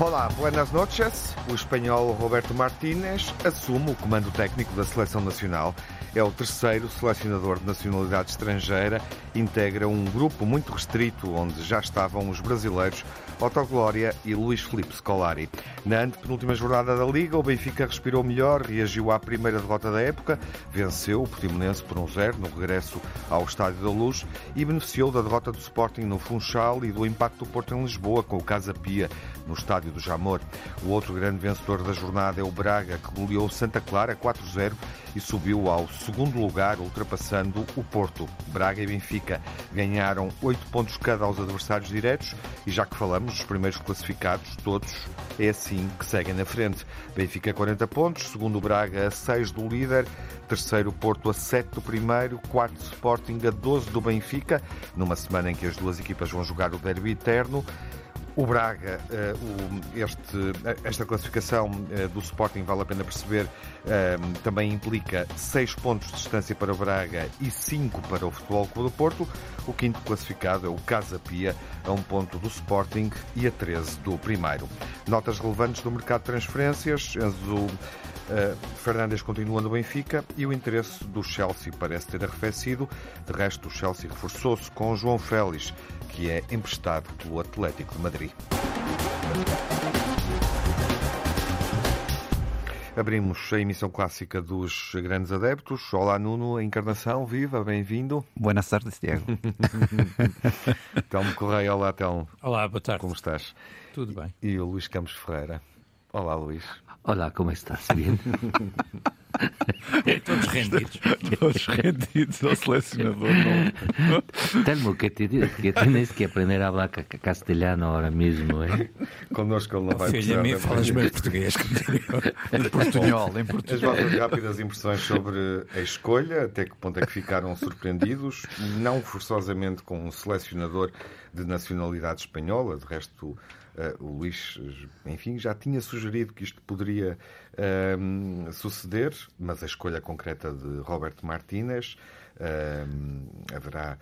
Olá, buenas noches. O espanhol Roberto Martínez assume o comando técnico da Seleção Nacional. É o terceiro selecionador de nacionalidade estrangeira. Integra um grupo muito restrito onde já estavam os brasileiros Otto Glória e Luís Filipe Scolari. Na antepenúltima jornada da Liga, o Benfica respirou melhor, reagiu à primeira derrota da época, venceu o Portimonense por um zero no regresso ao Estádio da Luz e beneficiou da derrota do Sporting no Funchal e do impacto do Porto em Lisboa com o Casa Pia no Estádio do Jamor. O outro grande vencedor da jornada é o Braga, que goleou Santa Clara 4-0 e subiu ao segundo lugar, ultrapassando o Porto. Braga e Benfica ganharam 8 pontos cada aos adversários diretos e já que falamos dos primeiros classificados, todos é assim que seguem na frente. Benfica 40 pontos, segundo Braga a 6 do líder, terceiro Porto a 7 do primeiro, quarto Sporting a 12 do Benfica, numa semana em que as duas equipas vão jogar o derby eterno. O Braga, este, esta classificação do Sporting, vale a pena perceber, também implica 6 pontos de distância para o Braga e 5 para o Futebol Clube do Porto. O quinto classificado é o Casa Pia, a um ponto do Sporting e a 13 do primeiro. Notas relevantes do mercado de transferências. Enzo Uh, Fernandes continua no Benfica e o interesse do Chelsea parece ter arrefecido. De resto, o Chelsea reforçou-se com João Félix, que é emprestado pelo Atlético de Madrid. Abrimos a emissão clássica dos grandes adeptos. Olá, Nuno, a encarnação, viva, bem-vindo. Buenas tardes, Diego. Telmo Correia, olá, Telmo. Olá, boa tarde. Como estás? Tudo bem. E o Luís Campos Ferreira. Olá, Luís. Olá, como estás? Bien? Todos rendidos. Todos rendidos ao selecionador. Não. Telmo, que, te, que tienes que aprender a hablar castelhano agora mesmo, ¿eh? Connosco ele não vai Filha, a mim falas mais português. Em portunhol, em As portunhol. vossas rápidas impressões sobre a escolha, até que ponto é que ficaram surpreendidos, não forçosamente com um selecionador de nacionalidade espanhola, de resto o Luís, enfim, já tinha sugerido que isto poderia uh, suceder, mas a escolha concreta de Roberto Martínez uh, haverá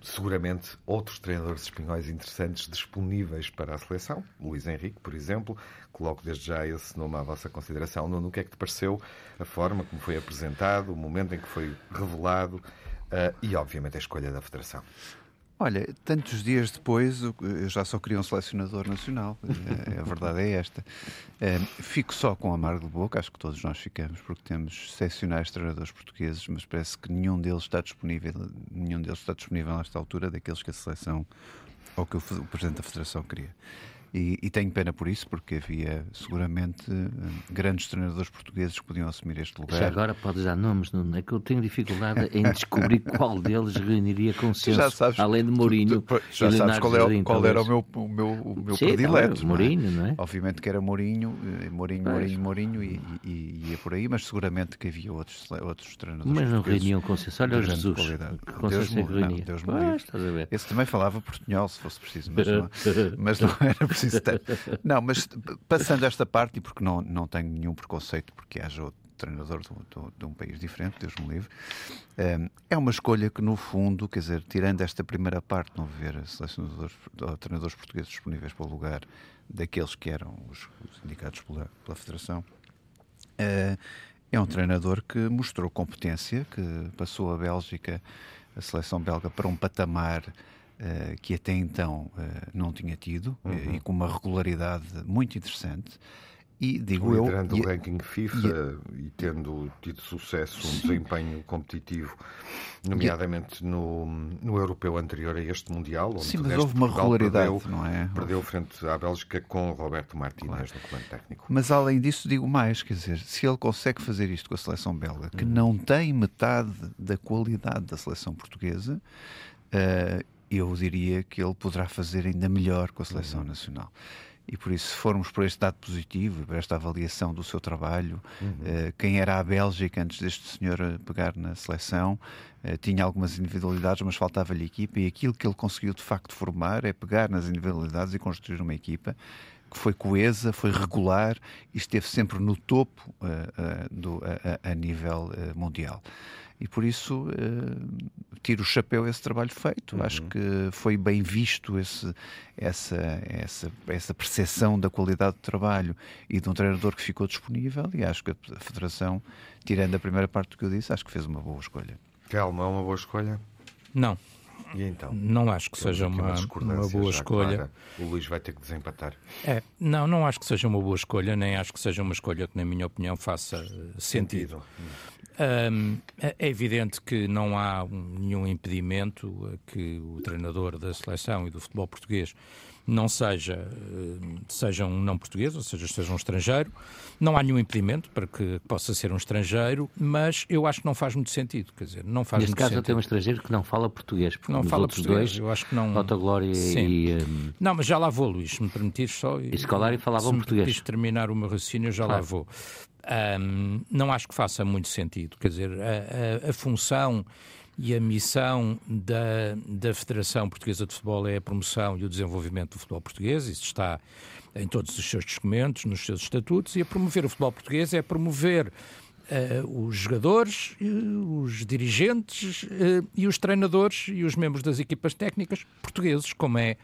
seguramente outros treinadores espanhóis interessantes disponíveis para a seleção. Luís Henrique, por exemplo, coloco desde já esse nome à vossa consideração. Nuno, o que é que te pareceu a forma como foi apresentado, o momento em que foi revelado e, obviamente, a escolha da Federação? Olha, tantos dias depois, eu já só queria um selecionador nacional. A verdade é esta. Fico só com amargo de boca, acho que todos nós ficamos, porque temos excepcionais treinadores portugueses, mas parece que nenhum deles está disponível, nenhum deles está disponível nesta altura daqueles que a seleção ou que o Presidente da Federação queria. E, e, tenho pena por isso, porque havia seguramente grandes treinadores portugueses que podiam assumir este lugar. Já agora podes dar nomes, não é que eu tenho dificuldade em descobrir qual deles reuniria consenso, já sabes, além de Mourinho. Tu, tu, já sabes qual, é, qual era o meu, o meu, o meu Sim, predileto. Não, Mourinho, não é? Obviamente que era Mourinho, Mourinho, Mourinho, Mourinho e, e, e ia por aí, mas seguramente que havia outros, outros treinadores. Mas não reuniam consenso. Olha o Jesus. Qualidade. Que consenso Deus, é que não, Deus ah, Esse também falava portunhol, se fosse preciso, mas não, mas não era preciso tanto. Não, mas passando esta parte, e porque não, não tenho nenhum preconceito, porque haja outro treinador de, de, de um país diferente, Deus me livre, é uma escolha que, no fundo, quer dizer, tirando esta primeira parte, não ver selecionadores ou treinadores portugueses disponíveis para o lugar daqueles que eram os, os indicados pela, pela Federação, é um treinador que mostrou competência, que passou a Bélgica, a seleção belga, para um patamar que até então uh, não tinha tido uhum. uh, e com uma regularidade muito interessante. E digo Liderando eu. o ranking FIFA e, e, tendo tido sucesso, um desempenho competitivo, nomeadamente no, no europeu anterior a este Mundial. Onde sim, mas houve uma Portugal regularidade, perdeu, não é? Perdeu frente à Bélgica com Roberto Martínez claro. no comando técnico. Mas além disso, digo mais: quer dizer, se ele consegue fazer isto com a seleção belga, que uhum. não tem metade da qualidade da seleção portuguesa eu diria que ele poderá fazer ainda melhor com a seleção nacional. e por isso, se formos por este dado positivo, por esta avaliação do seu trabalho, uhum. uh, quem era a Bélgica antes deste senhor pegar na seleção, uh, tinha algumas individualidades, mas faltava-lhe equipa, e aquilo que ele conseguiu de facto formar é pegar nas individualidades e construir uma equipa que foi coesa, foi regular e esteve sempre no topo uh, do, a, a, nível mundial e por isso uh, tiro o chapéu a esse trabalho feito. Uhum. Acho que foi bem visto esse, essa, essa, essa percepção da qualidade do trabalho e de um treinador que ficou disponível e acho que a Federação, tirando a primeira parte do que eu disse, acho que fez uma boa escolha. Calma, é uma boa escolha? Não. E então? Não acho que seja uma, uma boa escolha. Clara. O Luís vai ter que desempatar. É, não, não acho que seja uma boa escolha, nem acho que seja uma escolha que, na minha opinião, faça sentido. sentido. Um, é evidente que não há nenhum impedimento que o treinador da seleção e do futebol português não seja, seja um não português, ou seja, seja um estrangeiro. Não há nenhum impedimento para que possa ser um estrangeiro, mas eu acho que não faz muito sentido. Quer dizer, não faz Neste caso, sentido. tem um estrangeiro que não fala português. Porque não fala português. Dois, eu acho que não. Autoglória e. Um... Não, mas já lá vou, Luís, se me permitires só. E Scolari falavam português. Se terminar o meu raciocínio, já claro. lá vou. Um, não acho que faça muito sentido. Quer dizer, a, a, a função e a missão da, da Federação Portuguesa de Futebol é a promoção e o desenvolvimento do futebol português. Isso está em todos os seus documentos, nos seus estatutos, e a promover o futebol português é promover Uh, os jogadores, uh, os dirigentes uh, e os treinadores e os membros das equipas técnicas portugueses, como é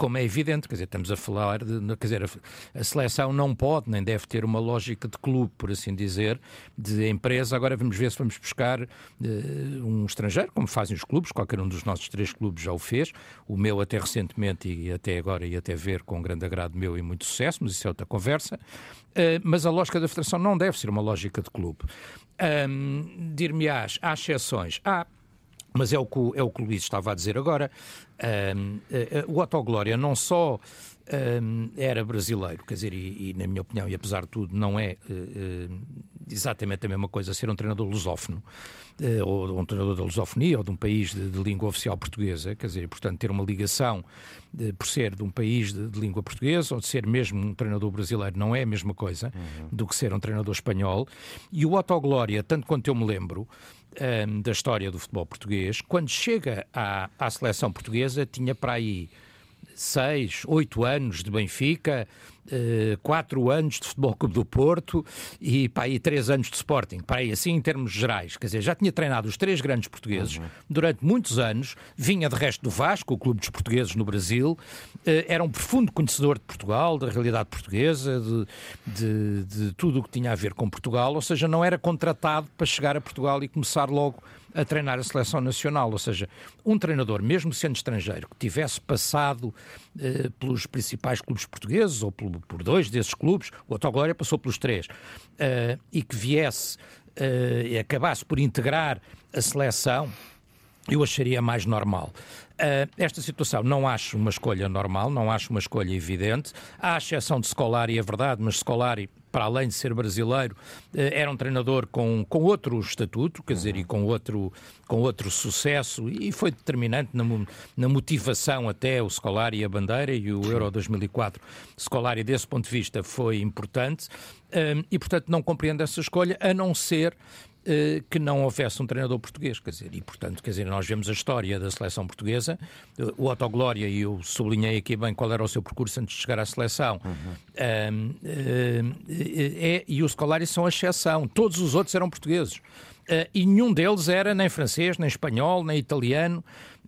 como é evidente, quer dizer, estamos a falar de, quer dizer, a, a, seleção não pode nem deve ter uma lógica de clube, por assim dizer, de empresa. Agora vamos ver se vamos buscar uh, um estrangeiro, como fazem os clubes, qualquer um dos nossos três clubes já o fez, o meu até recentemente e até agora e até ver com grande agrado meu e muito sucesso, mas isso é outra conversa. Uh, mas a lógica da federação não deve ser uma lógica de clube. Um, Dir-me-ás, há exceções. Há mas é o que, é o, que o Luís estava a dizer agora. Um, uh, eh, o Otto Glória não só um, era brasileiro, quer dizer, e, e, na minha opinião, e apesar de tudo, não é uh, uh, exatamente a mesma coisa ser um treinador lusófono, ou um treinador da lusofonia, ou de um país de, de, língua oficial portuguesa, quer dizer, portanto, ter uma ligação de, por ser de um país de, de, língua portuguesa, ou de ser mesmo um treinador brasileiro, não é a mesma coisa uhum. do que ser um treinador espanhol. E o Otto Glória, tanto quanto eu me lembro, um, da história do futebol português, quando chega à, à seleção portuguesa, tinha para aí seis, oito anos de Benfica, uh, quatro anos de Futebol Clube do Porto e para aí três anos de Sporting, para aí assim em termos gerais. Quer dizer, já tinha treinado os três grandes portugueses uhum. durante muitos anos, vinha de resto do Vasco, o clube dos portugueses no Brasil, uh, era um profundo conhecedor de Portugal, da realidade portuguesa, de, de, de tudo o que tinha a ver com Portugal, ou seja, não era contratado para chegar a Portugal e começar logo a treinar a seleção nacional. Ou seja, um treinador, mesmo sendo estrangeiro, que tivesse passado eh, pelos principais clubes portugueses, ou por, dois desses clubes, o Autoglória passou pelos três, eh, e que viesse eh, e acabasse por integrar a seleção, eu acharia mais normal. Uh, esta situação não acho uma escolha normal, não acho uma escolha evidente. A exceção de Scolari, é verdade, mas Scolari para além de ser brasileiro, eh, era um treinador com, com outro estatuto, quer dizer, e com outro, com outro sucesso, e foi determinante na, na motivação até o Scolari e a bandeira, e o Euro 2004, Scolari, desse ponto de vista, foi importante, eh, e portanto não compreendo essa escolha, a não ser que não houvesse um treinador português, quer dizer, e portanto, quer dizer, nós vemos a história da seleção portuguesa, o Otto Glória, e eu sublinhei aqui bem qual era o seu percurso antes de chegar à seleção, uhum. um, é, e o Scolari são a exceção, todos os outros eram portugueses, e nenhum deles era nem francês, nem espanhol, nem italiano,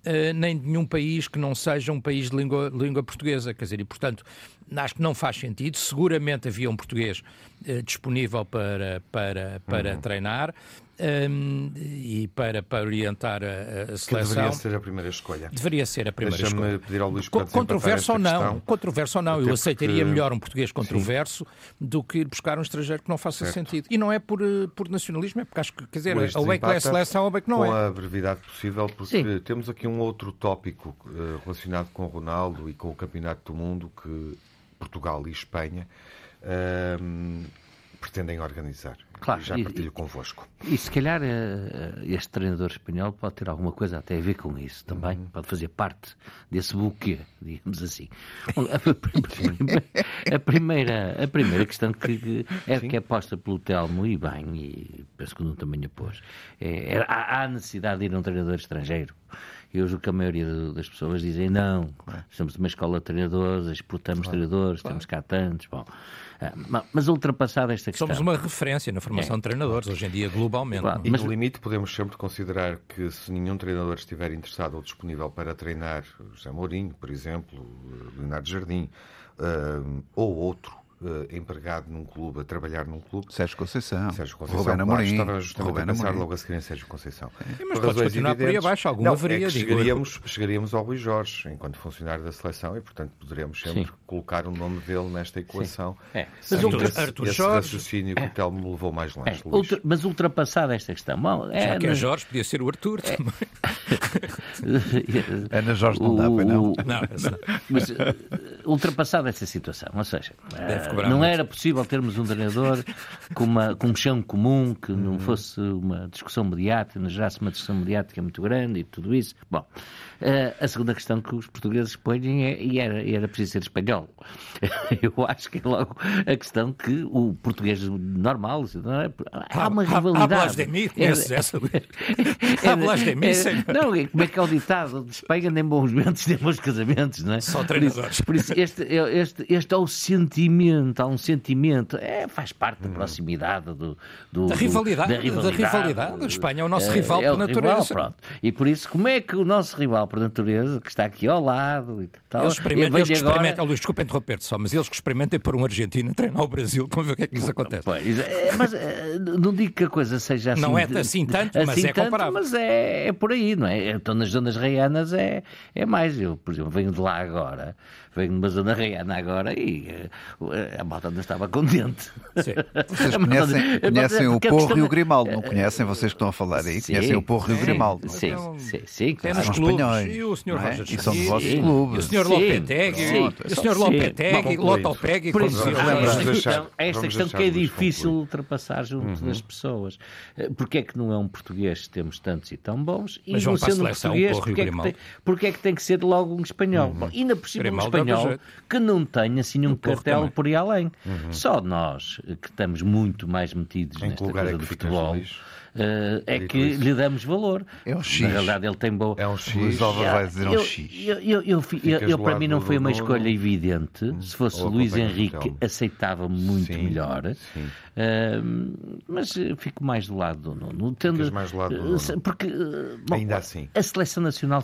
Uh, nem de nenhum país que não seja um país de língua, língua portuguesa. Quer dizer, e portanto, acho que não faz sentido. Seguramente havia um português disponível para, para, para uhum. treinar. Um, e para, para orientar a, a seleção. Que deveria ser a primeira escolha. Deveria ser a primeira escolha. pedir ao Luís para Controverso ou não, questão, controverso ou não, eu aceitaria porque... melhor um português controverso Sim. do que ir buscar um estrangeiro que não faça certo. sentido. E não é por, eh, por nacionalismo, é porque acho que, quer dizer, ou bem que é a seleção ou bem que não com é. Com a brevidade possível, porque Sim. temos aqui um outro tópico uh, relacionado com o Ronaldo e com o Campeonato do Mundo que Portugal e Espanha uh, pretendem organizar. claro, já partilho e, convosco. E se calhar uh, este treinador espanhol pode ter alguma coisa até a ver com isso também, uhum. pode fazer parte desse buquê, digamos assim. A, primeira, a primeira questão que é, que é posta pelo Telmo e bem, e penso que não também a pôs, é, é, há necessidade de ir a um treinador estrangeiro. Eu julgo que a maioria das pessoas dizem não, estamos numa escola de treinadores, exportamos claro. treinadores, claro. temos cá tantos. Bom, mas ultrapassada esta questão. Somos uma referência na formação é. de treinadores, hoje em dia, globalmente. Claro. E mas... no limite podemos sempre considerar que se nenhum treinador estiver interessado ou disponível para treinar José Mourinho, por exemplo, Leonardo Jardim, uh, ou outro uh, empregado num clube, a trabalhar num clube. Sérgio Conceição. Sérgio Conceição. Rubén Amorim. Claro, estava justamente Rubén a pensar Amorim. logo a seguir em Sérgio Conceição. É, mas pode continuar por aí abaixo, alguma não, varia. É chegaríamos, chegaríamos ao Rui Jorge, enquanto funcionário da seleção, e portanto poderemos sempre Sim. colocar o nome dele nesta equação. É. Mas ultra... Arthur esse Jorge... raciocínio que o Telmo me levou mais longe. É. Ultra... Mas ultrapassada esta questão... Bom, é, Já que é Jorge, podia ser o Arthur é. também. Ana Jorge não dá, para não. não, Mas ultrapassada essa situação, ou seja, uh, não era possível termos um treinador com, uma, com um chão comum, que não uhum. fosse uma discussão mediática, não gerasse uma discussão mediática muito grande e tudo isso. Bom, Uh, a segunda questão que os portuguees põem é, e era, era preciso ser espanhol. Eu acho que é logo a questão que o português normal, é? há uma rivalidade. Hablas de mim, conheces é, essa? Hablas de mim, Não, como é que é o ditado? De Espanha nem bons ventos, nem bons casamentos, não é? Só treinadores. Por isso, este, este, este é o sentimento, há um sentimento, é, faz parte da hum. proximidade do, do, da, rivalidade, da rivalidade. Da rivalidade. A Espanha é o nosso é, rival é, por natureza. Rival, e por isso, como é que o nosso rival por natureza, que está aqui ao lado e tal. Eles experimentam, eles que experimentam, Luís, desculpa interromper-te só, mas eles que experimentem por um argentino treinar o Brasil, vamos ver o que é que isso acontece. Pois, é, mas eh, não digo que a coisa seja assim. Não é assim tanto, assim mas é tanto, comparável. Mas é, é por aí, não é? Então nas zonas reianas é, é mais. Eu, por exemplo, venho de lá agora veio numa zona reiana agora e uh, a malta não estava contente. Sim. Vocês conhecem, conhecem o Porro e o Grimaldo, não conhecem vocês que estão a falar aí? Sim, conhecem o Porro e o Grimaldo? Sim, sim, sim. Claro. São espanhóis. E o Sr. É? E são dos vossos clubes. E o Sr. Lopetegui, o Sr. Lopetegui, Lotopegui. Por isso, esta esta questão que é difícil ultrapassar junto das pessoas. Eh, porque é que não é um português temos tantos e tão bons? E não sendo um português, porque é que tem que ser logo um espanhol? Uhum. Ainda por cima um espanhol que não tem assim nenhum cartel por aí além. Uhum. Só nós, que estamos muito mais metidos em nesta coisa é do futebol. Uh, é que lhe damos valor. É um X. Na realidade, ele tem boa. É um X. Luís Alva vai dizer um X. Eu, eu, eu, eu para mim, não foi uma escolha evidente. Hum. Se fosse Luís Henrique, aceitava muito sim, melhor. Sim. Uh, mas fico mais do lado do Nuno. Tendo, mais do lado do Nuno. Porque, bom, Ainda assim. A seleção nacional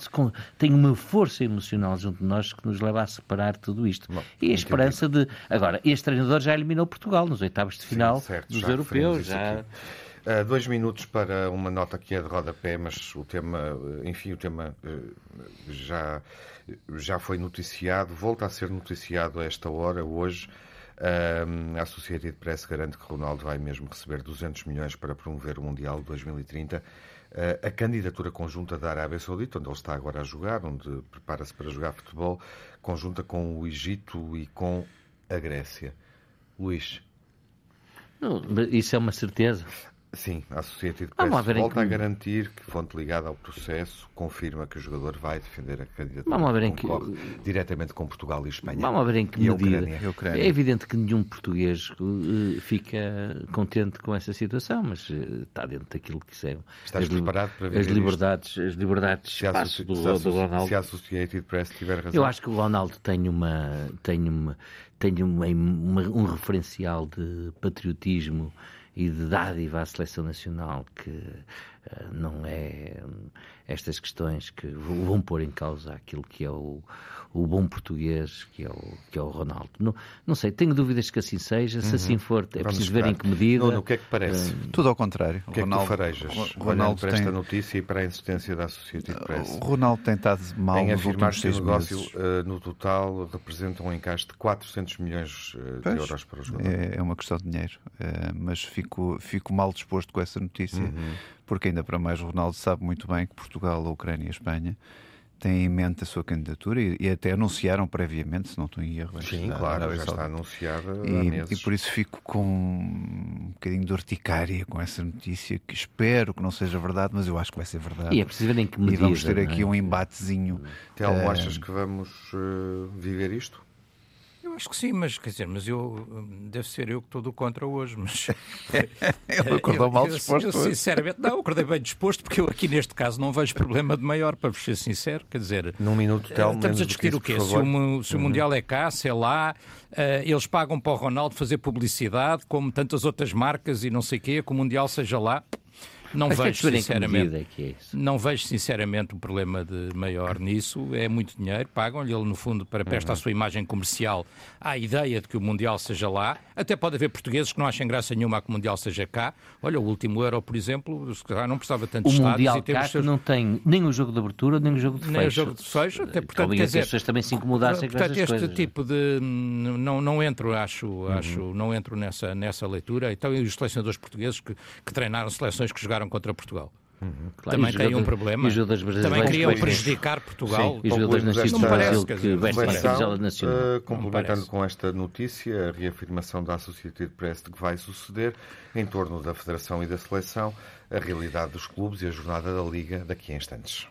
tem uma força emocional junto de nós que nos leva a separar tudo isto. Bom, e a esperança de. Agora, este treinador já eliminou Portugal nos oitavos de final sim, certo, dos europeus. Já. Uh, dois minutos para uma nota que é de rodapé, mas o tema, enfim, o tema uh, já, já foi noticiado, volta a ser noticiado a esta hora, hoje. Uh, a Associated Press garante que Ronaldo vai mesmo receber 200 milhões para promover o Mundial de 2030. a candidatura conjunta da Arábia Saudita, onde ele está agora a jogar, onde prepara-se para jogar futebol, conjunta com o Egito e com a Grécia. Luís. Isso é uma certeza. Sim, a Associated Press volta que... a garantir que fonte ligada ao processo confirma que o jogador vai defender a candidatura Vamos ver em que... diretamente com Portugal e Espanha. Vamos ver em que medida. É evidente que nenhum português uh, fica contente com essa situação, mas uh, está dentro daquilo que são Estás as, preparado para ver as liberdades, isto? as liberdades se a, do, se do Ronaldo. Se a Associated Press tiver razão. Eu acho que o Ronaldo tem uma tem uma tem uma, uma, um referencial de patriotismo e de dádiva à seleção nacional que não é estas questões que vão pôr em causa aquilo que é o, o bom português que é o, que é o Ronaldo. Não, não sei, tenho dúvidas que assim seja. Se uhum. assim for, é Vamos preciso ver em que medida. Nuno, o que é que parece? Uh, Tudo ao contrário. O que Ronaldo, é que tu farejas? Ronaldo para tem... esta notícia e para a insistência da Associated Press. O Ronaldo tem estado mal em afirmar que o negócio uh, no total representa um encaixe de 400 milhões uh, de euros para o jogador. É, é uma questão de dinheiro, mas fico, fico mal disposto com essa notícia. Uhum porque ainda para mais o Ronaldo sabe muito bem que Portugal, a Ucrânia e a Espanha têm em mente a sua candidatura e, e até anunciaram previamente, se não estou em erro. Sim, claro, já está anunciada e, e, por isso fico com um bocadinho de urticária com essa notícia, que espero que não seja verdade, mas eu acho que vai ser verdade. E é preciso ver em que medida. E vamos ter aqui é? um embatezinho. Telmo, uh, achas que vamos uh, viver isto? Eu acho que sim, mas quer dizer, mas eu deve ser eu que estou do contra hoje, mas ele acordou mal disposto. Eu, eu, sinceramente, não, acordei bem disposto, porque eu aqui neste caso não vejo problema de maior, para ser sincero, quer dizer, num minuto tel, estamos a discutir isso, o quê? Se o, se o uhum. Mundial é cá, se é lá, uh, eles pagam para o Ronaldo fazer publicidade, como tantas outras marcas e não sei o quê, que o Mundial seja lá. Não Mas vejo, sinceramente, é que é não vejo sinceramente um problema de maior nisso. É muito dinheiro, pagam-lhe ele, no fundo, para prestar uhum. a sua imagem comercial à ideia de que o Mundial seja lá. Até pode haver portugueses que não achem graça nenhuma a que o Mundial seja cá. Olha, o último Euro, por exemplo, não precisava tanto o estádios. Mundial cá seus... não tem nem o jogo de abertura, nem o jogo de fecho. Nem o jogo de fecho, até portanto, quer dizer, as pessoas também se incomodassem portanto, com este coisas. tipo de... Não, não entro, acho, uhum. acho não entro nessa, nessa leitura. Então, e os selecionadores portugueses que, que treinaram seleções que jogaram contra Portugal. Uhum. Claro, também tem um problema. Também queriam prejudicar Portugal. Sim, e jogadores nascidos no Brasil que vestem a camisola nacional. Uh, complementando com esta notícia, a reafirmação da Associated Press de que vai suceder em torno da Federação e da Seleção, a realidade dos clubes e a jornada da Liga daqui a instantes.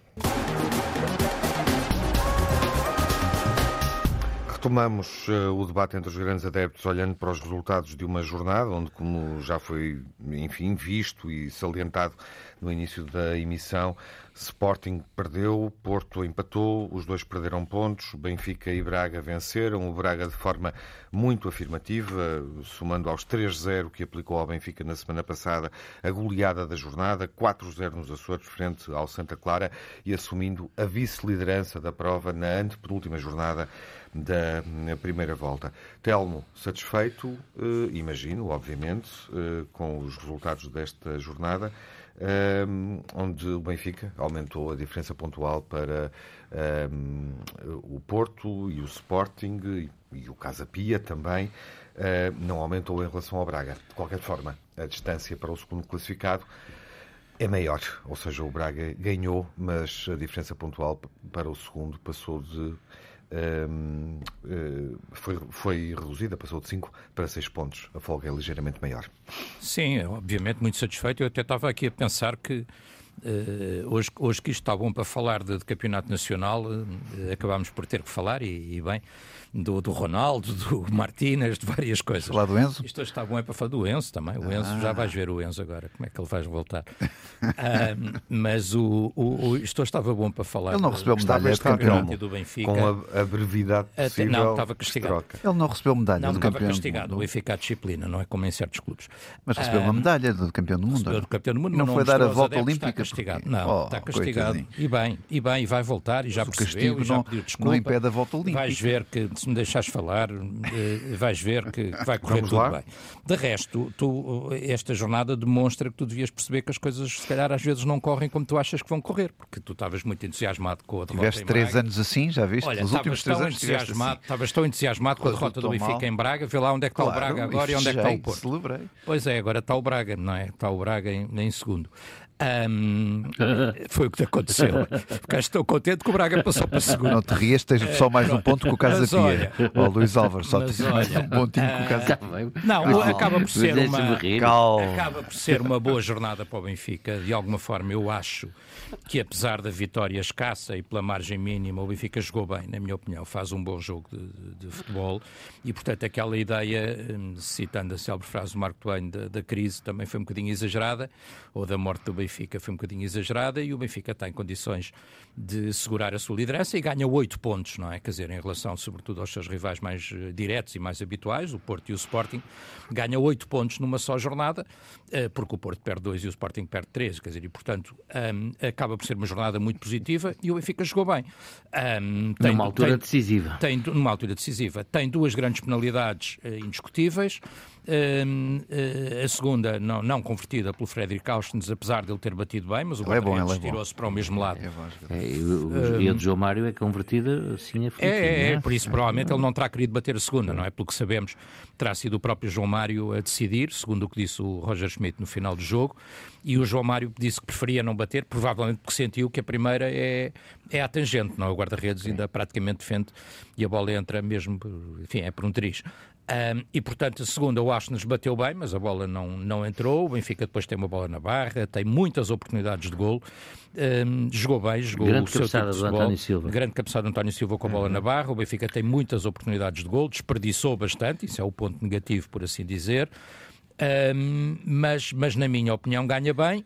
Retomamos uh, o debate entre os grandes adeptos olhando para os resultados de uma jornada onde, como já foi, enfim, visto e salientado no início da emissão, Sporting perdeu, Porto empatou, os dois perderam pontos, Benfica e Braga venceram, o Braga de forma muito afirmativa, somando aos 3-0 que aplicou ao Benfica na semana passada, a goleada da jornada, 4-0 nos Açores frente ao Santa Clara e assumindo a vice-liderança da prova na antepenúltima jornada da primeira volta. Telmo, satisfeito, eh, imagino, obviamente, eh, com os resultados desta jornada, eh, onde o Benfica aumentou a diferença pontual para o Porto e o Sporting e o Casa Pia também, não aumentou em relação ao Braga. De qualquer forma, a distância para o segundo classificado é maior, ou seja, o Braga ganhou, mas a diferença pontual para o segundo passou de foi, foi reduzida, passou de 5 para 6 pontos. A folga é ligeiramente maior. Sim, obviamente muito satisfeito. Eu até estava aqui a pensar que uh, hoje, hoje que isto está bom para falar de, de campeonato nacional, uh, acabámos por ter que falar, e, e bem, do, do Ronaldo, do Martínez, de várias coisas. Falar do Enzo? Isto está bom é para falar do Enzo também. O Enzo, ah. já vais ver o Enzo agora, como é que ele vai voltar. mas o, o, o, isto estava bom para falar. Ele não recebeu medalha de campeão do Benfica. Com a, a brevidade possível. Não, estava castigado. Ele não recebeu medalha não, do campeão. Não, estava castigado. O Benfica a disciplina, não é como em certos clubes. Mas recebeu uma medalha do campeão do mundo. Recebeu do campeão do mundo. não, não foi dar a volta olímpica. Está castigado. Não, oh, está castigado. E bem, e bem, e vai voltar, e já percebeu, e já pediu desculpa. Não impede a volta olímpica. Vais ver que, se me deixares falar, eh, vais ver que, vai correr Vamos tudo lá. bem. De resto, tu, esta jornada demonstra que tu devias perceber que as coisas, se calhar, às vezes não correm como tu achas que vão correr, porque tu estavas muito entusiasmado com a derrota Tiveste três anos assim, já viste? Olha, estavas tão, assim. entusiasmado, assim. tão entusiasmado com a derrota do Benfica em Braga, vê lá onde é que está claro, o Braga agora e onde é que está o Porto. Celebrei. Pois é, agora está o Braga, não é? Está o Braga em, em segundo. Um, foi o que aconteceu. Ficaste tão contente que o Braga passou para segundo. Não te rias, tens só mais um ponto com o Casa Pia. Ó oh, Luís Álvares, só tens mais um pontinho com o Casa Pia. Não, acaba por ser uma acaba por ser uma boa jornada para o Benfica. De alguma forma, eu acho que apesar da vitória escassa e pela margem mínima, o Benfica jogou bem, na minha opinião, faz um bom jogo de, de, futebol e, portanto, aquela ideia, hum, citando a célebre frase do Marco Twain, da, da, crise também foi um bocadinho exagerada, ou da morte do Benfica foi um bocadinho exagerada e o Benfica está em condições de segurar a sua liderança e ganha oito pontos, não é? Quer dizer, em relação, sobretudo, aos seus rivais mais eh, diretos e mais habituais, o Porto e o Sporting, ganha oito pontos numa só jornada, eh, porque o Porto perde dois e o Sporting perde três, quer dizer, e, portanto, hum, acaba por ser uma jornada muito positiva e o Benfica jogou bem. Um, tem, numa altura tem, decisiva. Tem, numa altura decisiva. Tem duas grandes penalidades uh, indiscutíveis. Uh, a segunda, não, não convertida pelo Frederic Austins, apesar de ele ter batido bem, mas o é bom, é tirou-se para o mesmo lado. É, é, o, e a de João Mário é convertida assim a é, é, é, por isso provavelmente ele não terá querido bater a segunda, não é? Pelo que sabemos, terá sido o próprio João Mário a decidir, segundo o que disse o Roger Schmidt no final do jogo, e o João Mário disse que preferia não bater, provavelmente porque sentiu que a primeira é, é a tangente, não? O guarda-redes ainda praticamente defende e a bola entra mesmo, enfim, é por um triz. Um, e portanto, a segunda, o Aston bateu bem, mas a bola não, não entrou. O Benfica depois tem uma bola na barra, tem muitas oportunidades de golo. Um, jogou bem, jogou grande o seu tipo de António Silva. Grande cabeçada do António Silva com a bola uhum. na barra. O Benfica tem muitas oportunidades de golo, desperdiçou bastante, isso é o ponto negativo, por assim dizer. Um, mas, mas, na minha opinião, ganha bem,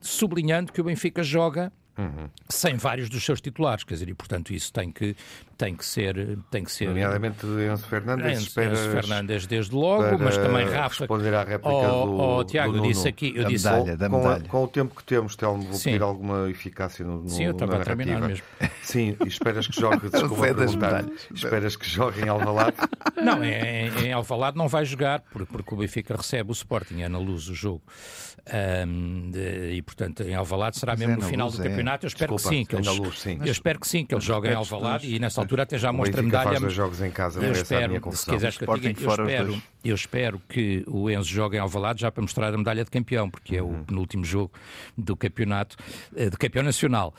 sublinhando que o Benfica joga Uhum. sem vários dos seus titulares, quer dizer, e portanto isso tem que, tem que ser. Tem que ser Nomeadamente Enzo Fernandes. Enzo, Enzo Fernandes, desde logo, mas também Rafa. Responder à réplica oh, do, oh, Tiago, do eu disse aqui. Eu da disse, medalha, da com, medalha. com, o tempo que temos, Telmo, vou Sim. pedir alguma eficácia no, no Sim, eu estava a terminar mesmo. Sim, e esperas que jogue, desculpa perguntar, esperas que jogue em Alvalade? Não, em, em Alvalade não vai jogar, porque, porque o Benfica recebe o Sporting, é na luz o jogo. Um, de, e portanto em Alvalade será mas mesmo é no final luz, do campeonato. Eu espero Desculpa, que sim, que eles, luz, sim. eu espero que sim, que eles joguem em Alvalade e nessa altura até já mostra a medalha. Faz jogos em casa, eu espero, se quiseres que eu diga, eu espero, eu espero que o Enzo jogue em Alvalade já para mostrar a medalha de campeão, porque é o uhum. penúltimo jogo do campeonato, eh, do campeão nacional,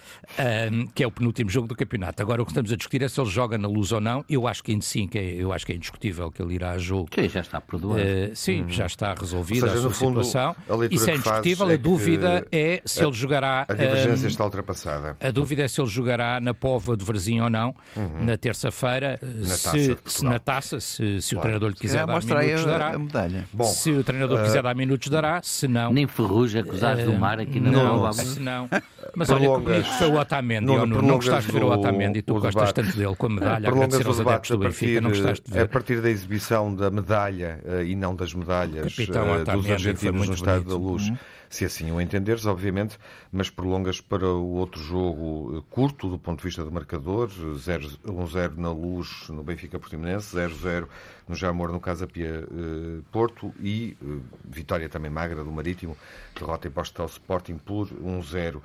um, que é o penúltimo jogo do campeonato. Agora o que estamos a discutir é se ele joga na luz ou não. Eu acho que sim, que é, eu acho que é indiscutível que ele irá a jogo. Que já está perdoado. Uh, sim, uhum. já está resolvida seja, a sua fundo, situação. A Isso é indiscutível. É a dúvida é se ele jogará. A divergência um, está ultrapassada. A dúvida é se ele jogará na Pova de Varzim ou não, uhum. Na terça-feira. Se, se, na taça, se, se claro. o treinador lhe quiser é, dar minutos, a, dará. A medalha. Bom, se o treinador uh, quiser dar minutos, dará. Se não. Nem Ferrugem acusados uh, do mar aqui na não, não, se não. Mas olha, comigo foi o Otamendi. Não, não, não gostaste de ver o Otamendi, tu gostas tanto dele com a medalha. Agradecer aos adeptos do Benfica, não gostaste de ver. A partir da exibição da medalha uh, e não das medalhas dos argentinos no Estádio da Luz. Se assim o entenderes, obviamente, mas prolongas para o outro jogo eh, curto do ponto de vista do marcador, 1-0 na luz no Benfica Portimonense, 0-0 no Jamor no Casa Pia eh, Porto e eh, vitória também magra do Marítimo, derrota imposta ao Sporting por 1-0.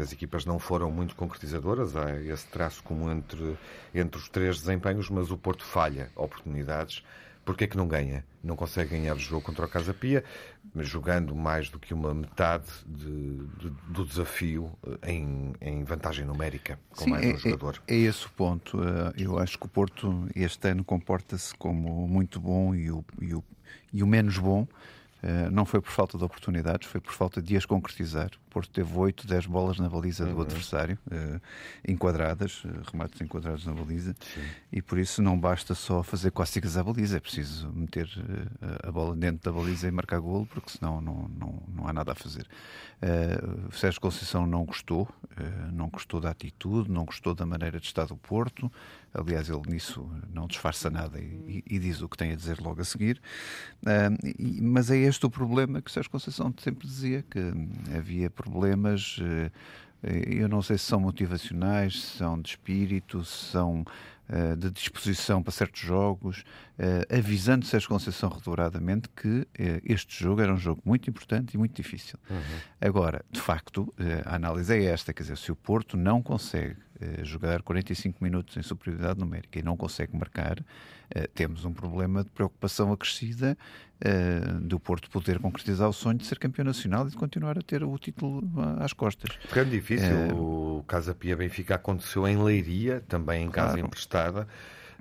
as equipas não foram muito concretizadoras, há esse traço comum entre, entre os três desempenhos, mas o Porto falha oportunidades. Porquê é que não ganha? Não consegue ganhar o jogo contra o Casa Pia, jogando mais do que uma metade de, de, do desafio eh, em, em, vantagem numérica, com Sim, mais um é, é jogador. É, é esse o ponto. Eh, eu acho que o Porto este ano comporta-se como muito bom e o, e o, e o menos bom. Uh, não foi por falta de oportunidades, foi por falta de as concretizar. Porto teve 8, 10 bolas na baliza uhum. do adversário, uh, enquadradas, uh, remates enquadrados na baliza, Sim. e por isso não basta só fazer cócegas à baliza, é preciso meter a bola dentro da baliza e marcar golo, porque senão não, não, não há nada a fazer. Uh, Sérgio Conceição não gostou, não gostou da atitude, não gostou da maneira de estar do Porto, Aliás, ele nisso não disfarça nada e, e diz o que tem a dizer logo a seguir. Uh, e, mas é este o problema que Sérgio Conceição sempre dizia, que havia problemas, uh, eu não sei se são motivacionais, se são de espírito, se são uh, de disposição para certos jogos, avisando Sérgio Conceição redobradamente que este jogo era um jogo muito importante e muito difícil. Uhum. Agora, de facto, a análise é esta, quer dizer, se o Porto não consegue eh, jogar 45 minutos em superioridade numérica e não consegue marcar, temos um problema de preocupação acrescida uh, do Porto poder concretizar o sonho de ser campeão nacional e de continuar a ter o título às costas. Porque é difícil. o Casa Pia Benfica aconteceu em Leiria, também em casa claro. emprestada.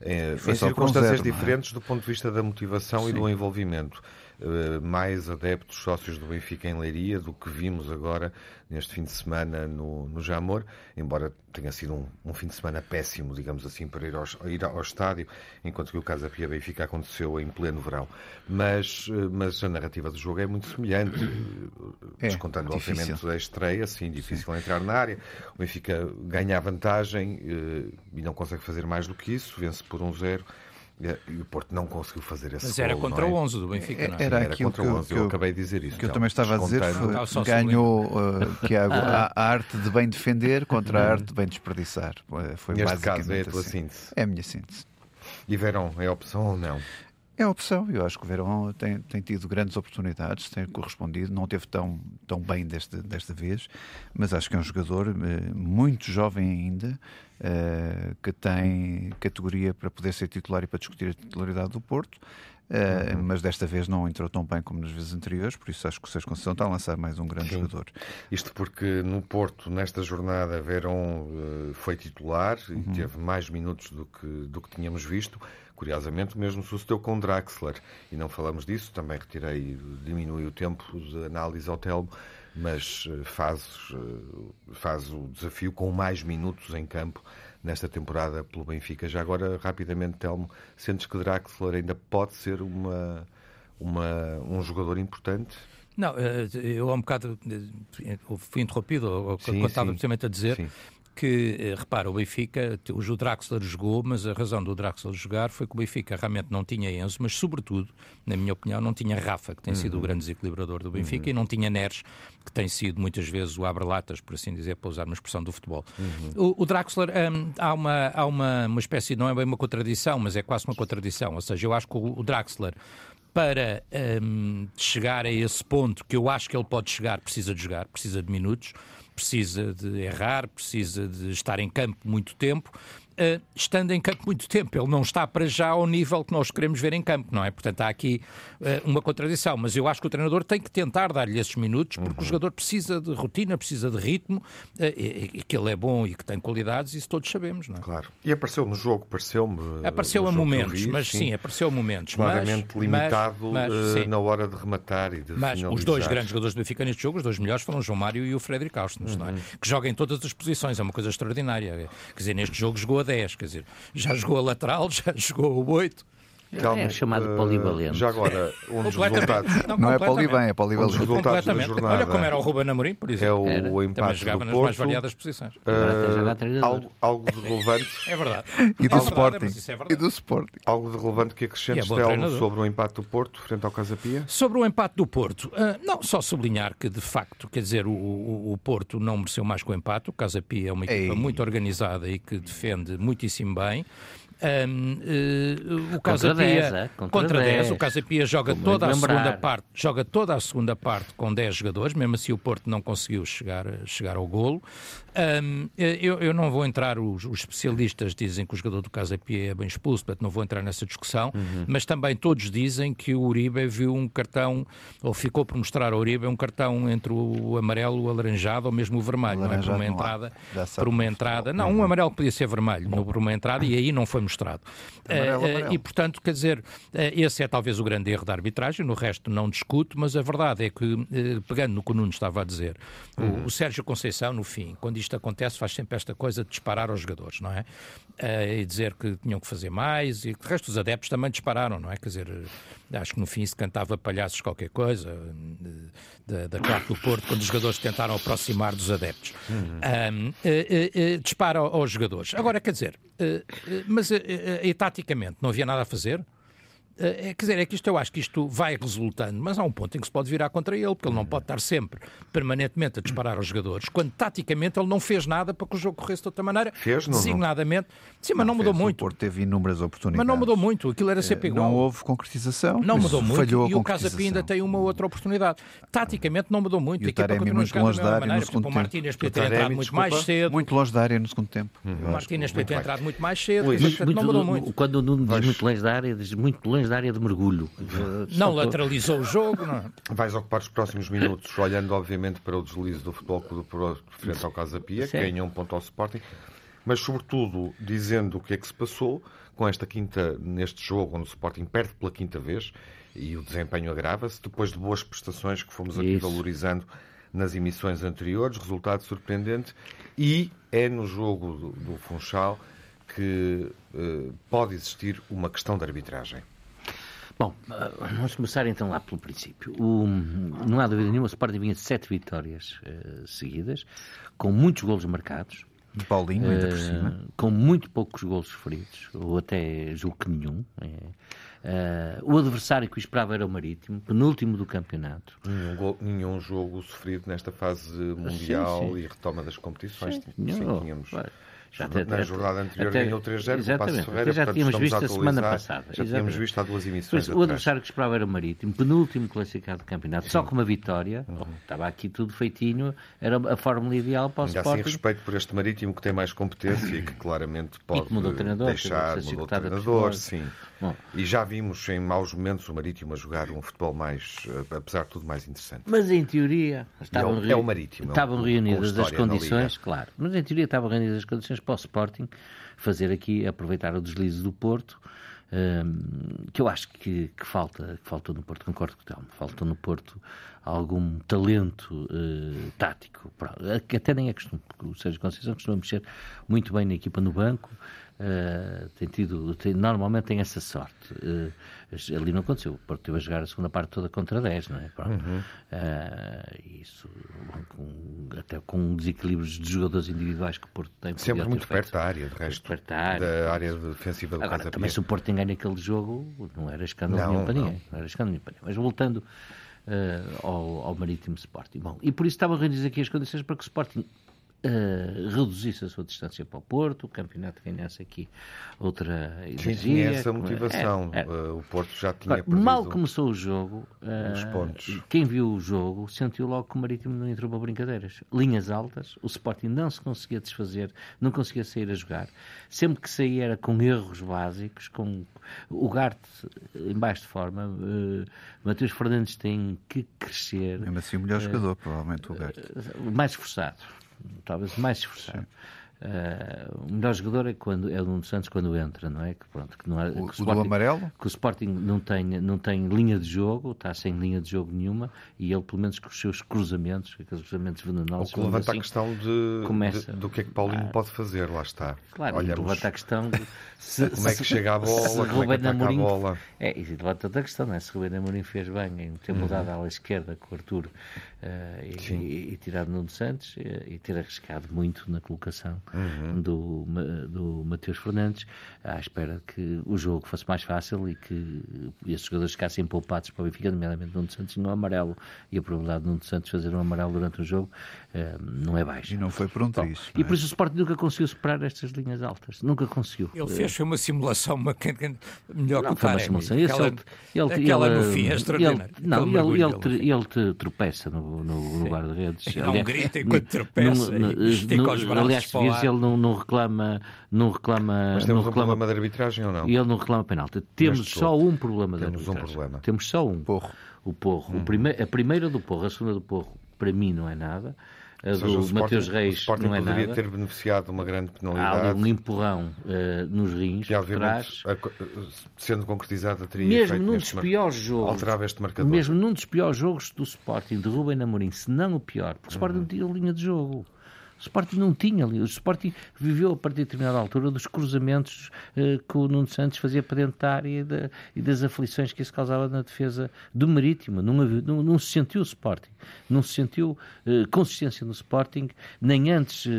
em circunstâncias um zero, é? diferentes é? do ponto de vista da motivação Sim. e do envolvimento. Eh, mais adeptos, sócios do Benfica em Leiria, do que vimos agora neste fim de semana no, no Jamor, embora tenha sido um, um, fim de semana péssimo, digamos assim, para ir ao, ir ao estádio, enquanto que o Casa Pia Benfica aconteceu em pleno verão. Mas, eh, mas a narrativa do jogo é muito semelhante, é, descontando difícil. obviamente a estreia, sim, difícil sim. entrar na área. O Benfica ganha a vantagem eh, e não consegue fazer mais do que isso, vence por um zero. E o Porto não conseguiu fazer esse Mas era gol, contra é? o 11 do Benfica, não é? Era, era contra o 11, eu, eu, acabei de dizer isso. que eu também estava a dizer foi, ganhou, uh, Tiago, a, a, arte de bem defender contra a arte de bem desperdiçar. Foi Neste caso é a tua assim. síntese. É a minha síntese. E Verão, é opção ou não? É a opção. Eu acho que o Verão tem, tem tido grandes oportunidades, tem correspondido. Não teve tão, tão bem desta, desta vez, mas acho que é um jogador eh, muito jovem ainda, uh, que tem categoria para poder ser titular e para discutir a titularidade do Porto. Uh, uhum. mas desta vez não entrou tão bem como nas vezes anteriores, por isso acho que o Sérgio Conceição está a lançar mais um grande Sim. jogador. Isto porque no Porto, nesta jornada, Verón uh, foi titular uhum. e teve mais minutos do que, do que tínhamos visto. Curiosamente, o mesmo sucedeu com Draxler. E não falamos disso, também retirei, diminui o tempo de análise ao Telmo, mas eh, faz, eh, faz o desafio com mais minutos em campo nesta temporada pelo Benfica. Já agora, rapidamente, Telmo, sentes que Draxler ainda pode ser uma, uma, um jogador importante? Não, eh, eu há um bocado fui interrompido, quando estava precisamente a dizer. Sim que, eh, repara, o Benfica, o Draxler jogou, mas a razão do Draxler jogar foi que o Benfica realmente não tinha Enzo, mas sobretudo, na minha opinião, não tinha Rafa, que tem uhum. sido o uhum. grande desequilibrador do Benfica, uhum. e não tinha Neres, que tem sido muitas vezes o abre-latas, por assim dizer, para usar uma expressão do futebol. Uhum. O, o, Draxler, um, há, uma, há uma, uma espécie, não é bem uma contradição, mas é quase uma contradição, ou seja, eu acho que o, o Draxler para um, chegar a esse ponto que eu acho que ele pode chegar, precisa de jogar, precisa de minutos precisa de errar, precisa de estar em campo muito tempo uh, estando em campo muito tempo. Ele não está para já ao nível que nós queremos ver em campo, não é? Portanto, há aqui uh, uma contradição. Mas eu acho que o treinador tem que tentar dar-lhe esses minutos, porque uhum. o jogador precisa de rotina, precisa de ritmo, uh, e, e, que ele é bom e que tem qualidades, isso todos sabemos, não é? Claro. E apareceu no jogo, pareceu-me. Apareceu a momentos, vi, mas sim, sim, apareceu a momentos. Claramente mas, limitado mas, mas, na hora de rematar e de Mas os dois grandes jogadores do Benfica neste jogo, os dois melhores, foram o João Mário e o Frederic Austin, é? uhum. é? que jogam em todas as posições, é uma coisa extraordinária. Quer dizer, neste jogo jogou a 10, quer dizer, já jogou a lateral, já jogou o 8. Calma, é chamado uh, polivalente. Já agora, um dos resultados. Não, não é polivalente, é polivalente. Um dos resultados da jornada. Olha como era o Ruben Amorim, por exemplo. É o, o empate jogava do nas Porto. mais variadas posições. Uh, algo, algo de relevante. é verdade. E do é Sporting. É e do Sporting. Algo de relevante que acrescentes, é sobre o empate do Porto frente ao Casa Pia? Sobre o empate do Porto. Uh, não, só sublinhar que, de facto, quer dizer, o, o, o Porto não mereceu mais que o empate. O Casa Pia é uma equipa Ei. muito organizada e que defende muitíssimo bem. Um, uh, o Casa contra Pia 10, é? contra, contra 10. 10. O Casa Pia joga toda a lembrar. segunda parte, joga toda a segunda parte com 10 jogadores, mesmo assim o Porto não conseguiu chegar, chegar ao golo. Um, eu, eu, não vou entrar, os, os, especialistas dizem que o jogador do Casa Pia é bem expulso, portanto não vou entrar nessa discussão, uhum. mas também todos dizem que o Uribe viu um cartão, ou ficou por mostrar ao Uribe um cartão entre o amarelo, o alaranjado ou mesmo o vermelho, não é? Por uma entrada, por uma entrada, não, um amarelo podia ser vermelho, não por uma entrada, e aí não foi mostrado. Amarelo, uh, amarelo. E portanto, quer dizer, uh, esse é talvez o grande erro da arbitragem, no resto não discuto, mas a verdade é que, pegando no que o Nuno estava a dizer, uhum. o, o Sérgio Conceição, no fim, quando isto acontece, faz sempre esta coisa de disparar aos jogadores, não é? E dizer que tinham que fazer mais, e o resto dos adeptos também dispararam, não é? Quer dizer, acho que no fim se cantava palhaços qualquer coisa, da, da claque do Porto, quando os jogadores tentaram aproximar dos adeptos. Uhum. Um, uh, uh, dispara aos jogadores. Agora, quer dizer, mas e taticamente não havia nada a fazer? É, quer dizer, é que isto eu acho que isto vai resultando, mas há um ponto em que se pode virar contra ele, porque ele não pode estar sempre, permanentemente, a disparar aos jogadores, quando taticamente ele não fez nada para que o jogo corresse de outra maneira. Fez, não? Designadamente. Sim, mas não, não mudou fez. muito. O Porto teve inúmeras oportunidades. Mas não mudou muito, aquilo era sempre igual. Não houve concretização. Não mudou muito falhou e o Casa Pia ainda tem uma outra oportunidade. Taticamente não mudou muito. E o Taremi muito longe da área no segundo tempo. O Martínez podia ter entrado muito mais cedo. Muito longe da área no segundo tempo. O Martínez podia ter entrado muito mais cedo. Não mudou muito. Quando o Nuno diz muito longe da área, diz muito longe da área de mergulho. Não lateralizou o jogo. Não. É? Vais ocupar os próximos minutos, olhando obviamente para o deslize do Futebol Clube frente ao Casa Pia, que ganhou um ponto ao Sporting, mas sobretudo dizendo o que é que se passou com esta quinta, neste jogo, onde o Sporting perde pela quinta vez e o desempenho agrava-se, depois de boas prestações que fomos aqui Isso. valorizando nas emissões anteriores, resultado surpreendente, e é no jogo do, do Funchal que uh, pode existir uma questão de arbitragem. Bom, eh, vamos começar então lá pelo princípio. O, não há dúvida nenhuma, o Sporting vinha de sete vitórias uh, seguidas, com muitos golos marcados. De Paulinho, ainda por cima. Uh, com muito poucos golos sofridos, ou até julgo que nenhum. É. Uh, o adversário que o esperava era o Marítimo, penúltimo do campeonato. Nenhum, gol, nenhum jogo sofrido nesta fase mundial sim, sim. e retoma das competições. Sim, sim, tínhamos Já até, Na jornada anterior até, ganhou 3-0 Exatamente, Ferreira, já tínhamos visto a semana passada. Já tínhamos visto há duas emissões O adversário que esperava era o Marítimo, penúltimo classificado do campeonato, Sim. só com uma vitória. Uhum. estava aqui tudo feitinho, era a fórmula ideal para o Ainda assim, Sporting. Assim, respeito por este Marítimo que tem mais competência e que claramente pode mudou treinador, deixar, mudou o treinador, sim. Bom. E já vimos em maus momentos o Marítimo a jogar um futebol mais, eh, apesar de tudo, mais interessante. Mas em teoria estavam, é o, é o Marítimo, estavam reunidas as condições, claro, mas em teoria estavam reunidas as condições para o Sporting fazer aqui, aproveitar o deslize do Porto, um, que eu acho que, que, falta, que faltou no Porto, concordo com o Telmo, faltou no Porto algum talento uh, tático, que até nem é costume, porque o Sérgio Conceição costuma mexer muito bem na equipa no banco, Uh, tem tido, tem, normalmente tem essa sorte. Uh, ali não aconteceu. O Porto teve a jogar a segunda parte toda contra 10, não é? Uhum. Uh, isso, com, até com desequilíbrios de jogadores individuais que o Porto tem. Sempre muito perto da área, de resto. Perto da área, da área defensiva do Agora, também se o Porto tem ganho aquele jogo, não era escândalo não, nenhum para ninguém. Não era escândalo nenhum para ninguém. Mas voltando ao, ao Marítimo Sporting. Bom, e por isso estavam reunidas aqui as condições para que o Sporting uh, reduzisse a sua distância para o Porto, o campeonato ganhasse aqui outra energia. Tinha essa motivação. É, é. Uh, o Porto já tinha Mal começou o jogo, uh, os pontos. quem viu o jogo sentiu logo que o Marítimo não entrou para brincadeiras. Linhas altas, o Sporting não se conseguia desfazer, não conseguia sair a jogar. Sempre que saía era com erros básicos, com o Garte em baixo de forma. Uh, Matheus Fernandes tem que crescer. Mesmo assim, o melhor jogador, provavelmente, o Garte. mais esforçado talvez mais esforçado. Uh, o melhor jogador é quando é o Nuno Santos quando entra, não é? Que, pronto, que não é, o, que o, Sporting, amarelo? Que o Sporting não tem, não tem linha de jogo, está sem linha de jogo nenhuma, e ele, pelo menos com os seus cruzamentos, aqueles cruzamentos venenosos. O que levanta assim, a questão de, começa, de, do que é que Paulinho ah, pode fazer, lá está. Claro, Olhamos, levanta a questão de se, como é que chega a bola, se como é que Amorim, a bola. É, e levanta outra questão, não é? Se Rubén Amorim fez bem em ter uhum. mudado uhum. à esquerda com o Arthur uh, e, e, e, tirado Nuno Santos eh, e ter arriscado muito na colocação uhum. do do, Mateus Fernandes, à espera que o jogo fosse mais fácil e que esses jogadores ficassem poupados para o Benfica, nomeadamente Nuno Santos, no amarelo. E a probabilidade de Nuno Santos fazer um amarelo durante o jogo uh, não é baixa. E não foi por um triz. E por isso o Sport nunca conseguiu superar estas linhas altas. Nunca conseguiu. Ele fez uma simulação uma, melhor não, que o Taremi. Aquela, ele, aquela no fim é extraordinária. não, ele, ele, ele, te tropeça no, no, no guarda-redes. Não grita enquanto tropeça no, no, estica os braços Aliás, vires, ele não, não reclama, não reclama. Mas temos não reclama, um problema de arbitragem ou não? E ele não reclama penalti. Temos só um problema de temos arbitragem. Um problema. Temos só um. Porro. O Porro. Hum. O prime... A primeira do Porro, a segunda do Porro, para mim não é nada. A do Mateus Reis não é poderia nada. ter beneficiado de uma grande penalidade. Há ali um empurrão uh, nos rins, que obviamente, sendo concretizada, teria mesmo num dos piores jogos, alterava este marcador. Mesmo num dos piores jogos do Sporting, de Rubem Amorim, se não o pior, porque o Sporting uhum. não tinha linha de jogo. O Sporting não tinha ali. O Sporting viveu a partir de determinada altura dos cruzamentos eh, que o Nuno Santos fazia para dentro da área e, da, e, das aflições que isso causava na defesa do Marítimo. Não, não, não se sentiu o Sporting. Não se sentiu eh, consistência no Sporting, nem antes eh,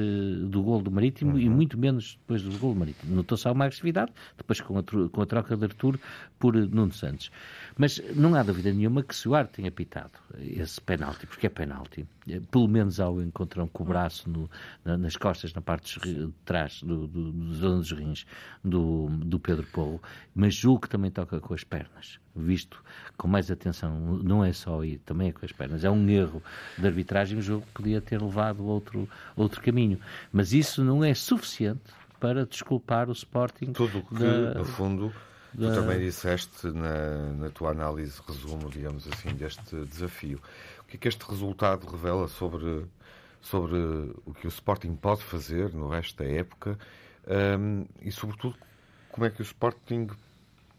do gol do Marítimo uhum. e muito menos depois do gol do Marítimo. Notou-se alguma agressividade, depois com a, com a troca de Artur por Nuno Santos. Mas não há dúvida nenhuma que se o Arte tenha pitado esse penalti, porque é penalti, pelo menos ao encontrão com o braço no, na, nas costas, na parte de trás do, do, dos rins do, do Pedro Porro, mas julgo que também toca com as pernas visto com mais atenção, não é só aí, também é com as pernas. É um erro de arbitragem, o jogo podia ter levado outro, outro caminho. Mas isso não é suficiente para desculpar o Sporting. Tudo que, da, no fundo, da... tu também disseste na, na tua análise, resumo, digamos assim, deste desafio. O que é que este resultado revela sobre, sobre o que o Sporting pode fazer no resto da época um, e, sobretudo, como é que o Sporting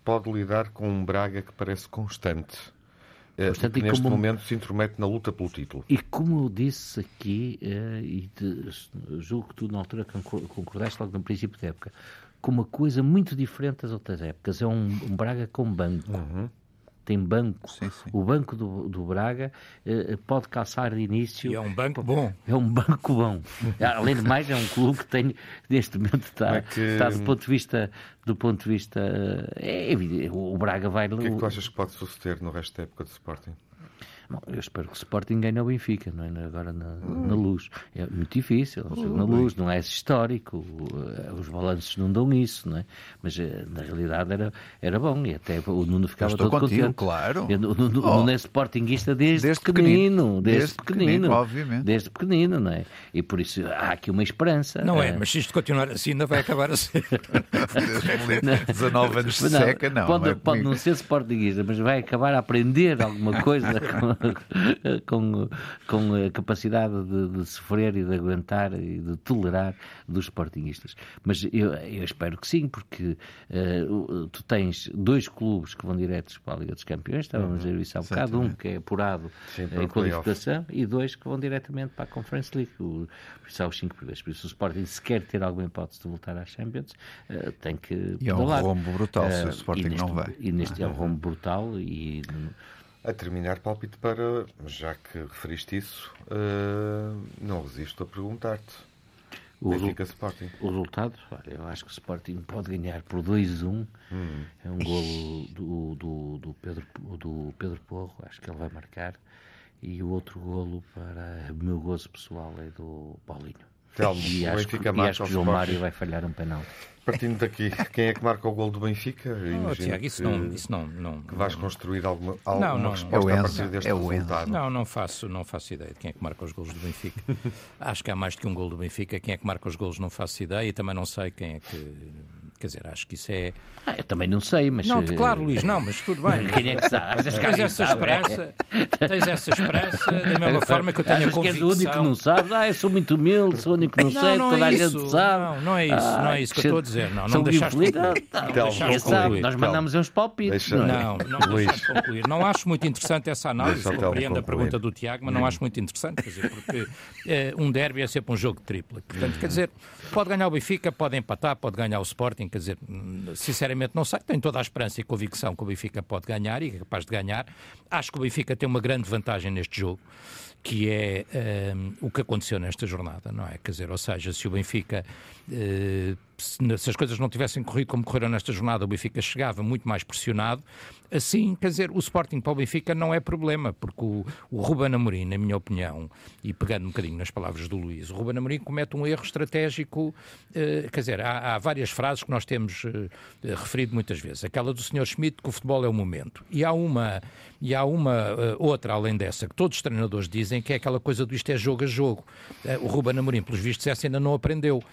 pode lidar com um Braga que parece constante? Eh, que neste como, momento se intromete na luta pelo título. E como eu disse aqui, eh, e julgo que tu na altura concordaste logo no princípio da época, com uma coisa muito diferente das outras épocas. É um, um Braga com banco. Uhum. Tem banco. Sim, sim. O banco do, do Braga eh, pode calçar de início. E é um banco bom. É um banco bom. Além de mais, é um clube que tem, neste momento, está, é que... está do ponto de vista. Do ponto de vista é evidente, o Braga vai. O que é que tu achas que pode suceder no resto da época do Sporting? Bom, eu espero que o Sporting ganhe o Benfica, não é? Agora na, na luz. É muito difícil, na luz, não é histórico, os balanços não dão isso, não é? Mas na realidade era, era bom e até o Nuno ficava todo contigo, contente. claro. O Nuno, oh. Nuno é Sportingista desde, desde pequenino, desde, desde pequenino, pequenino, obviamente. Desde pequenino, não é? E por isso há aqui uma esperança. Não é, mas se isto continuar assim, ainda vai acabar assim. 19 anos de seca, não. Pode, não, é pode não ser Sportingista, mas vai acabar a aprender alguma coisa com, com, a capacidade de, de, sofrer e de aguentar e de tolerar dos Sportingistas. Mas eu, eu espero que sim, porque uh, tu tens dois clubes que vão diretos para a Liga dos Campeões, estávamos uhum, a dizer isso há um bocado, um que é apurado sim, em qualificação e dois que vão diretamente para a Conference League. O, por isso há os cinco primeiros. Por isso o Sporting, se quer ter alguma hipótese de voltar às Champions, uh, tem que. E é um rombo brutal se o eh, Sporting neste, não vai. E neste é um rombo brutal e. A terminar, palpite para. Já que referiste isso, uh, não resisto a perguntar-te. O, Benfica Sporting. o resultado, eu acho que o Sporting pode ganhar por 2-1. Hum. É um golo do, do, do, Pedro, do Pedro Porro, acho que ele vai marcar. E o outro golo, para o meu gozo pessoal, é do Paulinho. Telmo, e acho, que, e acho que o João Mário vai falhar um penal. Partindo daqui, quem é que marca o gol do Benfica? Oh, Tiago, isso, que, não, isso não, não. Que vais construir alguma, alguma não, não, resposta é a partir deste é resultado? Não, não faço, não faço ideia de quem é que marca os gols do Benfica. Acho que há mais do que um gol do Benfica. Quem é que marca os gols não faço ideia e também não sei quem é que Quer dizer, acho que isso é. Ah, eu também não sei, mas. Não, claro, Luís, não, mas tudo bem. Quem é que sabe? Tens essa esperança, tens essa esperança, da mesma forma que eu tenho a convicção. que és o único que não sabe, ah, eu sou muito humilde, sou o único que não, não sei, não toda é a gente sabe. Não, não é isso, ah, não é isso que eu estou a dizer. Não, não deixaste concluir. Não, sabe, nós mandamos uns palpites. Não, não, não deixaste concluir. Não acho muito interessante essa análise, compreendo a pergunta do Tiago, mas não acho muito interessante, quer dizer, porque um derby é sempre um jogo de tripla. Portanto, quer dizer, pode ganhar o Benfica, pode empatar, pode ganhar o Sporting, quer dizer sinceramente não sei. Tenho toda a esperança e convicção que o Benfica pode ganhar e é capaz de ganhar. Acho que o Benfica tem uma grande vantagem neste jogo que é um, o que aconteceu nesta jornada, não é? Quer dizer, ou seja, se o Benfica uh, se as coisas não tivessem corrido como correram nesta jornada, o Benfica chegava muito mais pressionado. Assim, quer dizer, o Sporting para o Benfica não é problema, porque o, o Ruben Amorim, na minha opinião, e pegando um bocadinho nas palavras do Luís, o Ruben Amorim comete um erro estratégico, eh, quer dizer, há, há, várias frases que nós temos eh, referido muitas vezes. Aquela do Sr. Schmidt, que o futebol é o momento. E há uma, e há uma eh, outra, além dessa, que todos os treinadores dizem, que é aquela coisa do isto é jogo a jogo. Eh, o Ruben Amorim, pelos vistos, essa ainda não aprendeu.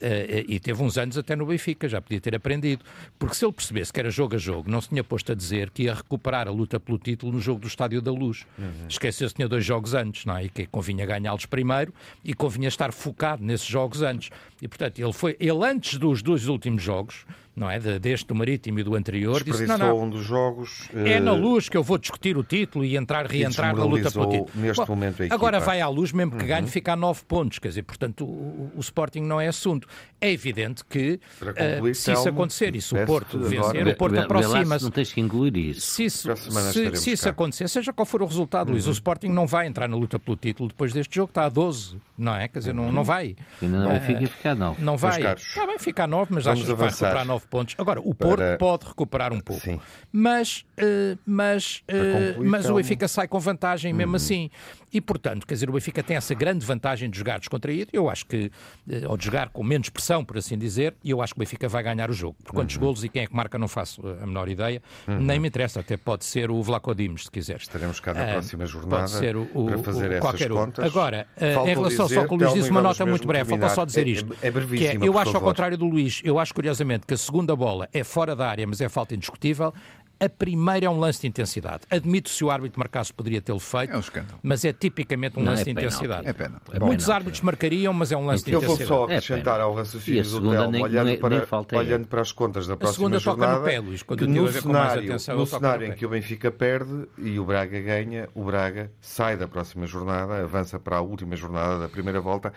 Uh, e teve uns anos até no Benfica, já podia ter aprendido. Porque se ele percebesse que era jogo a jogo, não se tinha posto a dizer que ia recuperar a luta pelo título no jogo do Estádio da Luz. Uhum. Esqueceu-se que tinha dois jogos antes, não é? E que convinha ganhá-los primeiro e convinha estar focado nesses jogos antes. E, portanto, ele foi, ele antes dos dois últimos jogos, não é? deste do Marítimo e do anterior. Disse, não, não. um dos jogos. É na eh, luz que eu vou discutir o título e entrar, reentrar na luta pelo título. Neste Bom, momento agora vai à luz, mesmo que uhum. ganhe, fica a nove pontos. Quer dizer, portanto, o, o Sporting não é assunto. É evidente que concluir, uh, se isso acontecer e se o Porto vencer, o Porto aproxima-se. Não tens que incluir isso. Se isso, se, se isso acontecer, seja qual for o resultado, uhum. Luís, o Sporting não vai entrar na luta pelo título depois deste jogo, está a 12, não é? Quer dizer, não, não vai. Ainda não uh, fica ficar 9. Não vai. Está bem, fica a 9, mas acho que vai recuperar 9 pontos. Agora, o Porto para... pode recuperar um pouco. Sim. Mas, uh, mas, uh, mas o Benfica sai com vantagem mesmo uhum. assim. E, portanto, quer dizer, o Benfica tem essa grande vantagem de jogar descontraído. Eu acho que, uh, ou de jogar com menos pressão, por assim dizer, e eu acho que o Benfica vai ganhar o jogo. Por quantos uhum. golos e quem é que marca, não faço a menor ideia. Uhum. Nem me interessa, até pode ser o Vlaco Dimos, se quiser. Estaremos cá na próxima jornada pode ser o, o, para fazer o, qualquer essas contas. Agora, em relação dizer, só que o Luís disse uma nota muito breve, falta só dizer isto. É, é, é eu acho, favor. ao contrário do Luís, eu acho curiosamente que a segunda bola é fora da área, mas é falta indiscutível. A primeira é um lance de intensidade. Admito se o árbitro marcasse poderia tê-lo feito, é um mas é tipicamente um não, lance é de intensidade. É pena. É Muitos árbitros marcariam, mas é um lance de intensidade. Eu vou só é acrescentar ao raciocínio do Telmo, olhando, nem, para, nem olhando para as contas da próxima jornada, no pé, Luís, que no cenário, atenção, no cenário em que o Benfica perde e o Braga ganha, o Braga sai da próxima jornada, avança para a última jornada da primeira volta,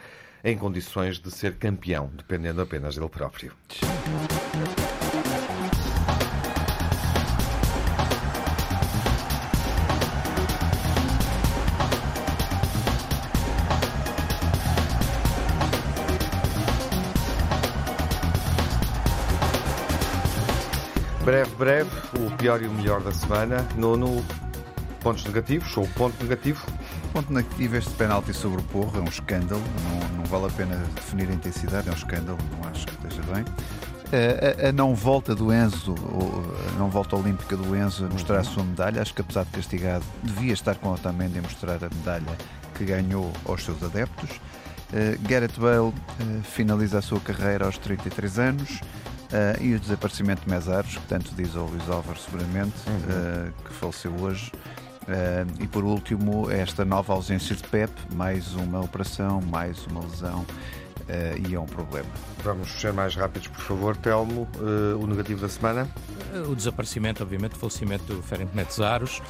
em condições de ser campeão, dependendo apenas dele próprio. Breve, breve, o pior e o melhor da semana. Nono, pontos negativos ou ponto negativo? Ponto negativo, este penalti sobre o Porro é um escândalo, não, não vale a pena definir a intensidade, é um escândalo, não acho que esteja bem. A, a, não volta do Enzo, a não volta olímpica do Enzo a mostrar a sua medalha, acho que apesar de castigado, devia estar com o Otamendi a mostrar a medalha que ganhou aos seus adeptos. Uh, Gareth Bale uh, finaliza a sua carreira aos 33 anos uh, e o desaparecimento de Mesaros, que tanto diz ao Luís Álvaro seguramente, uhum. que faleceu hoje. E por último, esta nova ausência de Pep, mais uma operação, mais uma lesão e é um problema. Vamos ser mais rápidos, por favor, Telmo. o negativo da semana? o desaparecimento, obviamente, o falecimento do Ferenc Metzaros.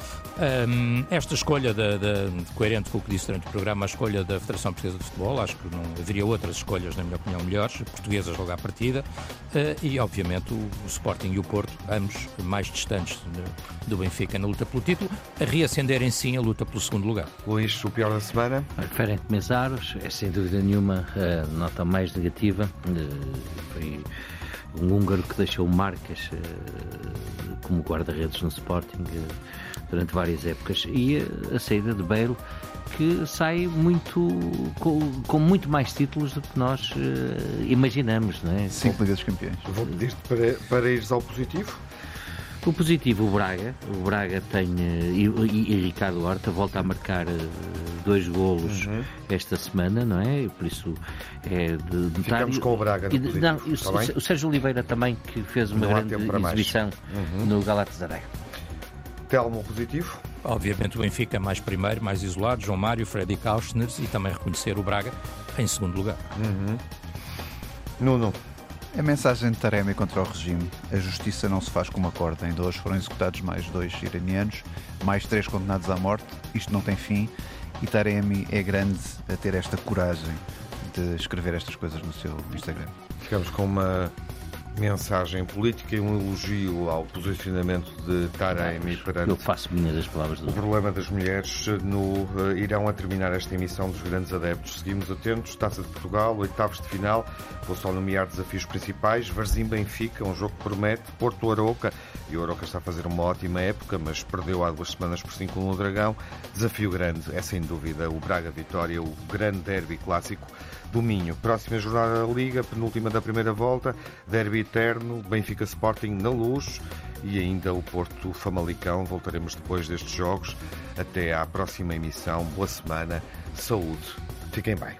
Um, esta escolha, de, de, coerente com o que disse durante o programa, a escolha da Federação Portuguesa de Futebol, acho que não haveria outras escolhas, na minha opinião, melhores, portuguesas logo à partida, uh, e, obviamente, o, o, Sporting e o Porto, ambos mais distantes do Benfica na luta pelo título, a reacenderem sim a luta pelo segundo lugar. Luís, o pior da semana? Ferenc Metzaros é, sem dúvida nenhuma, nota mais negativa. Uh, foi um húngaro que deixou marcas uh, como guarda-redes no Sporting uh, durante várias épocas e a saída de Bale que sai muito com, com, muito mais títulos do que nós imaginamos, não é? Cinco Ligas Campeões. Vou pedir-te para, para ires ao positivo. O positivo, o Braga. O Braga tem. E, e, e Ricardo Horta volta a marcar dois golos uhum. esta semana, não é? Por isso é de Ficamos com o Braga. E, não, o, o, Sérgio Oliveira também, que fez uma não grande exibição uhum. no Galatasaray. Telmo positivo? Obviamente o Benfica mais primeiro, mais isolado, João Mário, Freddy Kauschner e também reconhecer o Braga em segundo lugar. Uhum. Nuno. A mensagem de Taremi contra o regime. A justiça não se faz com uma corda. Ainda hoje foram executados mais dois iranianos, mais três condenados à morte. Isto não tem fim e Taremi é grande a ter esta coragem de escrever estas coisas no seu Instagram. Ficamos com uma mensagem política e um elogio ao posicionamento de Taremi perante Eu faço minhas as palavras do... o problema das mulheres no uh, Irão a terminar esta emissão dos grandes adeptos. Seguimos atentos, Taça de Portugal, oitavos de final, vou só nomear desafios principais, Varzim Benfica, um jogo que promete, Porto Aroca, e o está a fazer uma ótima época, mas perdeu há duas semanas por 5 no Dragão. Desafio grande é sem dúvida o Braga Vitória, o grande derby clássico do Minho. Próxima jornada da Liga, penúltima da primeira volta, derby eterno, Benfica Sporting na luz e ainda o Porto Famalicão. Voltaremos depois destes jogos. Até à próxima emissão. Boa semana, saúde, fiquem bem.